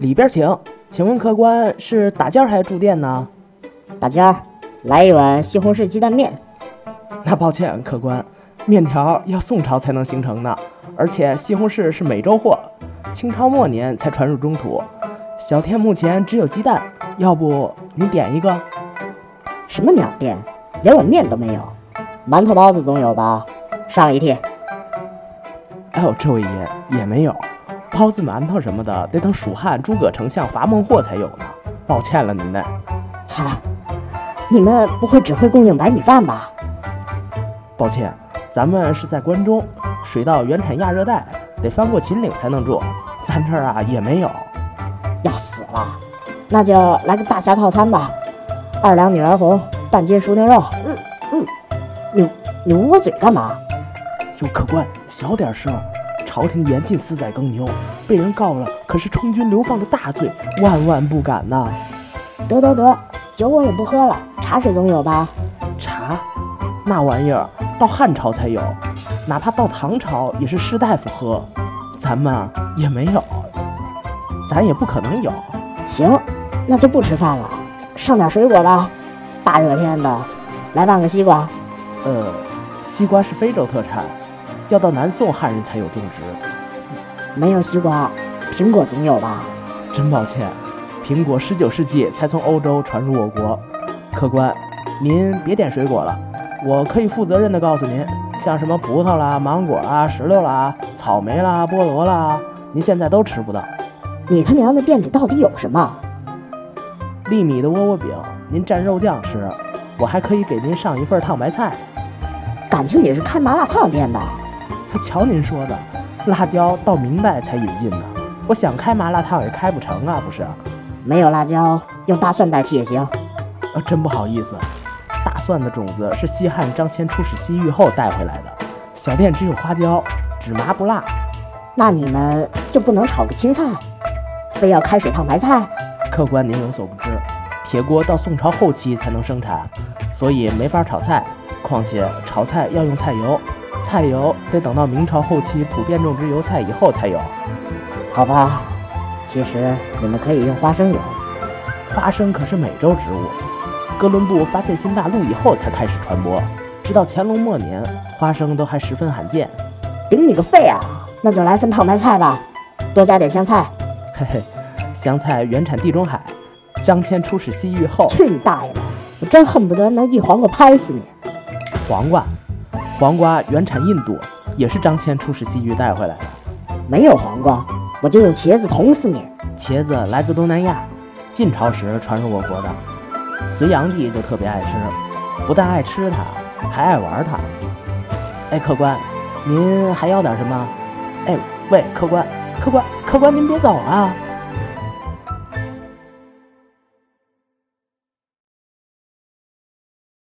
里边请。请问客官是打尖还是住店呢？打尖儿，来一碗西红柿鸡蛋面。那抱歉，客官，面条要宋朝才能形成呢，而且西红柿是美洲货，清朝末年才传入中土。小店目前只有鸡蛋，要不你点一个？什么鸟店，连碗面都没有。馒头包子总有吧？上一屉。哎呦，这位爷也没有。包子、馒头什么的，得等蜀汉诸葛丞相伐孟获才有呢。抱歉了，您嘞。操！你们不会只会供应白米饭吧？抱歉，咱们是在关中，水稻原产亚热带，得翻过秦岭才能种。咱这儿啊也没有。要死了！那就来个大虾套餐吧，二两女儿红，半斤熟牛肉。嗯嗯，你你捂我嘴干嘛？哟，客官，小点声。朝廷严禁私宰耕牛，被人告了可是充军流放的大罪，万万不敢呐！得得得，酒我也不喝了，茶水总有吧？茶，那玩意儿到汉朝才有，哪怕到唐朝也是士大夫喝，咱们也没有，咱也不可能有。行，那就不吃饭了，上点水果吧。大热天的，来半个西瓜。呃，西瓜是非洲特产。要到南宋汉人才有种植，没有西瓜，苹果总有吧？真抱歉，苹果十九世纪才从欧洲传入我国。客官，您别点水果了，我可以负责任的告诉您，像什么葡萄啦、芒果啦、石榴啦、草莓啦、菠萝啦，您现在都吃不到。你他娘的店里到底有什么？粒米的窝窝饼，您蘸肉酱吃。我还可以给您上一份烫白菜。感情你是开麻辣烫店的？瞧您说的，辣椒到明代才引进的。我想开麻辣烫也开不成啊，不是？没有辣椒，用大蒜代替也行。呃，真不好意思，大蒜的种子是西汉张骞出使西域后带回来的。小店只有花椒，只麻不辣。那你们就不能炒个青菜？非要开水烫白菜？客官您有所不知，铁锅到宋朝后期才能生产，所以没法炒菜。况且炒菜要用菜油。菜油得等到明朝后期普遍种植油菜以后才有，好吧？其实你们可以用花生油，花生可是美洲植物，哥伦布发现新大陆以后才开始传播，直到乾隆末年，花生都还十分罕见。顶你个肺啊！那就来份泡白菜吧，多加点香菜。嘿嘿，香菜原产地中海，张骞出使西域后……去你大爷的！我真恨不得拿一黄瓜拍死你！黄瓜。黄瓜原产印度，也是张骞出使西域带回来的。没有黄瓜，我就用茄子捅死你。茄子来自东南亚，晋朝时传入我国的。隋炀帝就特别爱吃，不但爱吃它，还爱玩它。哎，客官，您还要点什么？哎，喂，客官，客官，客官，您别走啊！